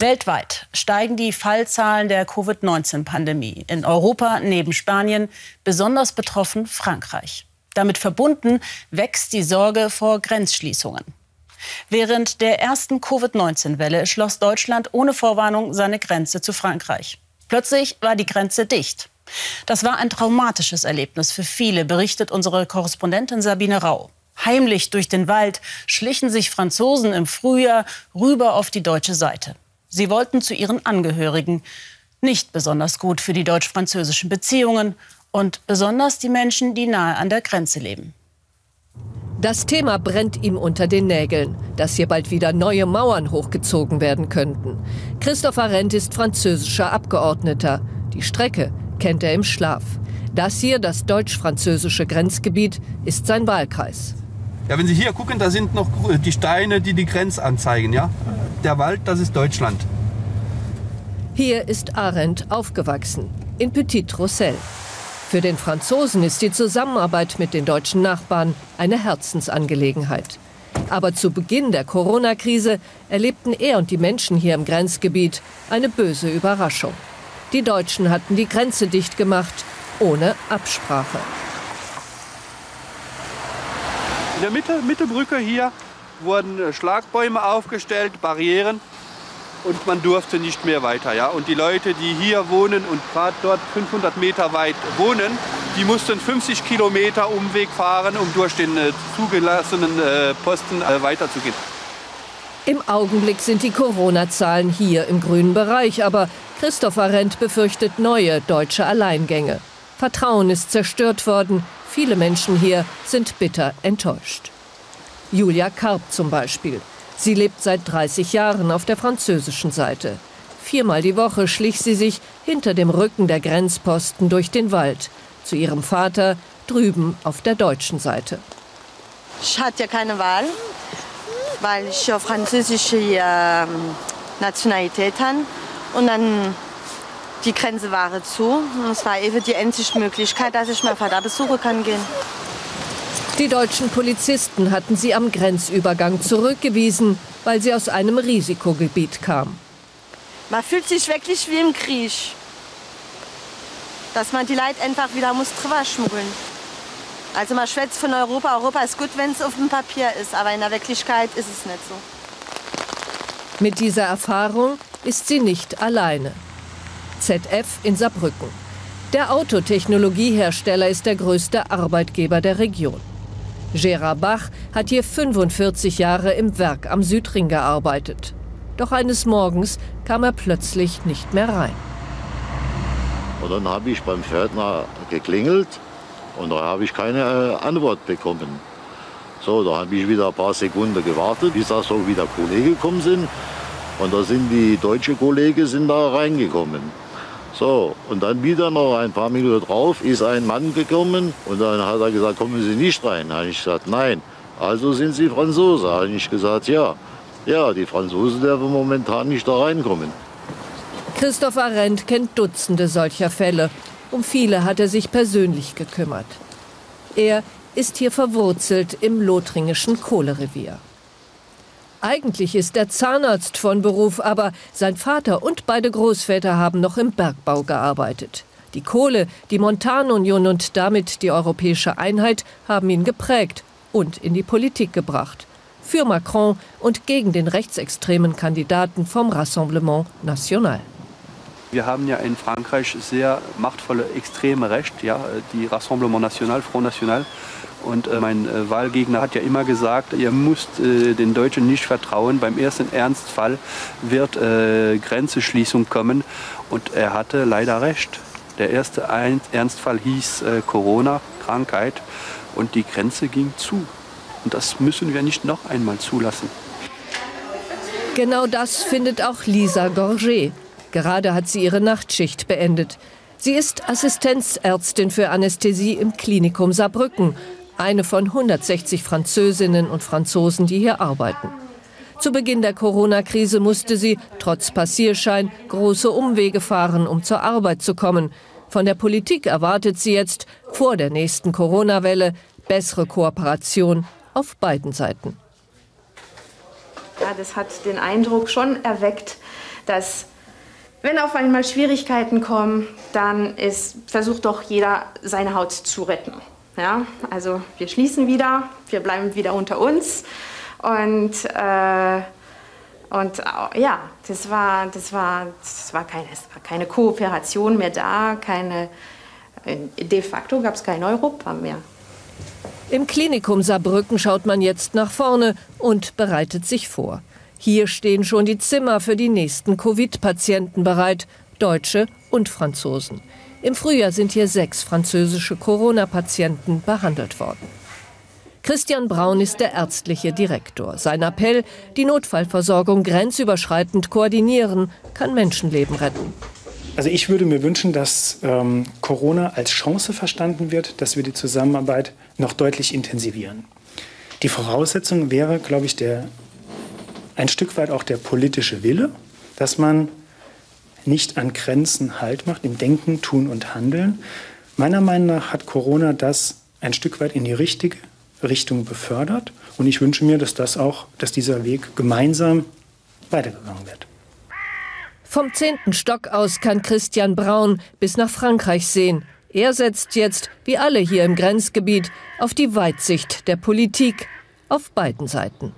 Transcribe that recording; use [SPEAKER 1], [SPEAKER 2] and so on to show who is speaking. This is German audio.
[SPEAKER 1] Weltweit steigen die Fallzahlen der Covid-19-Pandemie. In Europa neben Spanien besonders betroffen Frankreich. Damit verbunden wächst die Sorge vor Grenzschließungen. Während der ersten Covid-19-Welle schloss Deutschland ohne Vorwarnung seine Grenze zu Frankreich. Plötzlich war die Grenze dicht. Das war ein traumatisches Erlebnis für viele, berichtet unsere Korrespondentin Sabine Rau. Heimlich durch den Wald schlichen sich Franzosen im Frühjahr rüber auf die deutsche Seite. Sie wollten zu ihren Angehörigen. Nicht besonders gut für die deutsch-französischen Beziehungen und besonders die Menschen, die nahe an der Grenze leben.
[SPEAKER 2] Das Thema brennt ihm unter den Nägeln, dass hier bald wieder neue Mauern hochgezogen werden könnten. Christopher Rent ist französischer Abgeordneter. Die Strecke kennt er im Schlaf. Das hier, das deutsch-französische Grenzgebiet, ist sein Wahlkreis.
[SPEAKER 3] Ja, wenn Sie hier gucken, da sind noch die Steine, die die Grenze anzeigen. Ja? Der Wald, das ist Deutschland.
[SPEAKER 2] Hier ist Arendt aufgewachsen, in Petit Roussel. Für den Franzosen ist die Zusammenarbeit mit den deutschen Nachbarn eine Herzensangelegenheit. Aber zu Beginn der Corona-Krise erlebten er und die Menschen hier im Grenzgebiet eine böse Überraschung. Die Deutschen hatten die Grenze dicht gemacht, ohne Absprache.
[SPEAKER 3] In der Mitte, Mittelbrücke hier wurden Schlagbäume aufgestellt, Barrieren und man durfte nicht mehr weiter. Ja? Und die Leute, die hier wohnen und gerade dort 500 Meter weit wohnen, die mussten 50 Kilometer Umweg fahren, um durch den äh, zugelassenen äh, Posten äh, weiterzugehen.
[SPEAKER 2] Im Augenblick sind die Corona-Zahlen hier im grünen Bereich, aber Christopher Rent befürchtet neue deutsche Alleingänge. Vertrauen ist zerstört worden, Viele Menschen hier sind bitter enttäuscht. Julia Karp zum Beispiel. Sie lebt seit 30 Jahren auf der französischen Seite. Viermal die Woche schlich sie sich hinter dem Rücken der Grenzposten durch den Wald zu ihrem Vater drüben auf der deutschen Seite.
[SPEAKER 4] Ich hatte ja keine Wahl, weil ich ja französische äh, Nationalität habe. Und dann die Grenze war zu. Und es war eben die einzige Möglichkeit, dass ich meinen Vater besuchen kann gehen.
[SPEAKER 2] Die deutschen Polizisten hatten sie am Grenzübergang zurückgewiesen, weil sie aus einem Risikogebiet kam.
[SPEAKER 4] Man fühlt sich wirklich wie im Krieg. Dass man die Leute einfach wieder muss drüber schmuggeln. Also man schwätzt von Europa. Europa ist gut, wenn es auf dem Papier ist, aber in der Wirklichkeit ist es nicht so.
[SPEAKER 2] Mit dieser Erfahrung ist sie nicht alleine. ZF in Saarbrücken. Der Autotechnologiehersteller ist der größte Arbeitgeber der Region. Gerard Bach hat hier 45 Jahre im Werk am Südring gearbeitet. Doch eines Morgens kam er plötzlich nicht mehr rein.
[SPEAKER 5] Und dann habe ich beim Pförtner geklingelt und da habe ich keine äh, Antwort bekommen. So, da habe ich wieder ein paar Sekunden gewartet, bis da so wieder Kollegen gekommen sind. Und da sind die deutschen Kollegen sind da reingekommen. So, und dann wieder noch ein paar Minuten drauf ist ein Mann gekommen und dann hat er gesagt, kommen Sie nicht rein. Da habe ich gesagt, nein. Also sind Sie Franzose. Da habe ich gesagt, ja. Ja, die Franzosen dürfen momentan nicht da reinkommen.
[SPEAKER 2] Christopher Rent kennt Dutzende solcher Fälle. Um viele hat er sich persönlich gekümmert. Er ist hier verwurzelt im lothringischen Kohlerevier. Eigentlich ist er Zahnarzt von Beruf, aber sein Vater und beide Großväter haben noch im Bergbau gearbeitet. Die Kohle, die Montanunion und damit die europäische Einheit haben ihn geprägt und in die Politik gebracht. Für Macron und gegen den rechtsextremen Kandidaten vom Rassemblement National.
[SPEAKER 3] Wir haben ja in Frankreich sehr machtvolle extreme Recht, ja, die Rassemblement National, Front National. Und äh, mein äh, Wahlgegner hat ja immer gesagt, ihr müsst äh, den Deutschen nicht vertrauen. Beim ersten Ernstfall wird äh, Grenzeschließung kommen. Und er hatte leider recht. Der erste Ein Ernstfall hieß äh, Corona-Krankheit und die Grenze ging zu. Und das müssen wir nicht noch einmal zulassen.
[SPEAKER 2] Genau das findet auch Lisa Gorget. Gerade hat sie ihre Nachtschicht beendet. Sie ist Assistenzärztin für Anästhesie im Klinikum Saarbrücken eine von 160 Französinnen und Franzosen, die hier arbeiten. Zu Beginn der Corona-Krise musste sie, trotz Passierschein, große Umwege fahren, um zur Arbeit zu kommen. Von der Politik erwartet sie jetzt, vor der nächsten Corona-Welle, bessere Kooperation auf beiden Seiten.
[SPEAKER 6] Ja, das hat den Eindruck schon erweckt, dass wenn auf einmal Schwierigkeiten kommen, dann ist, versucht doch jeder seine Haut zu retten. Ja? Also wir schließen wieder, wir bleiben wieder unter uns und äh, und äh, ja, das war, das war, das war, keine, das war keine Kooperation mehr da, keine, äh, de facto gab es kein Europa mehr.
[SPEAKER 2] Im Klinikum Saarbrücken schaut man jetzt nach vorne und bereitet sich vor. Hier stehen schon die Zimmer für die nächsten Covid-Patienten bereit, Deutsche und Franzosen. Im Frühjahr sind hier sechs französische Corona-Patienten behandelt worden. Christian Braun ist der ärztliche Direktor. Sein Appell, die Notfallversorgung grenzüberschreitend koordinieren, kann Menschenleben retten.
[SPEAKER 7] Also ich würde mir wünschen, dass ähm, Corona als Chance verstanden wird, dass wir die Zusammenarbeit noch deutlich intensivieren. Die Voraussetzung wäre, glaube ich, der, ein Stück weit auch der politische Wille, dass man nicht an Grenzen Halt macht, im Denken, Tun und Handeln. Meiner Meinung nach hat Corona das ein Stück weit in die richtige Richtung befördert. Und ich wünsche mir, dass das auch, dass dieser Weg gemeinsam weitergegangen wird.
[SPEAKER 2] Vom zehnten Stock aus kann Christian Braun bis nach Frankreich sehen. Er setzt jetzt, wie alle hier im Grenzgebiet, auf die Weitsicht der Politik auf beiden Seiten.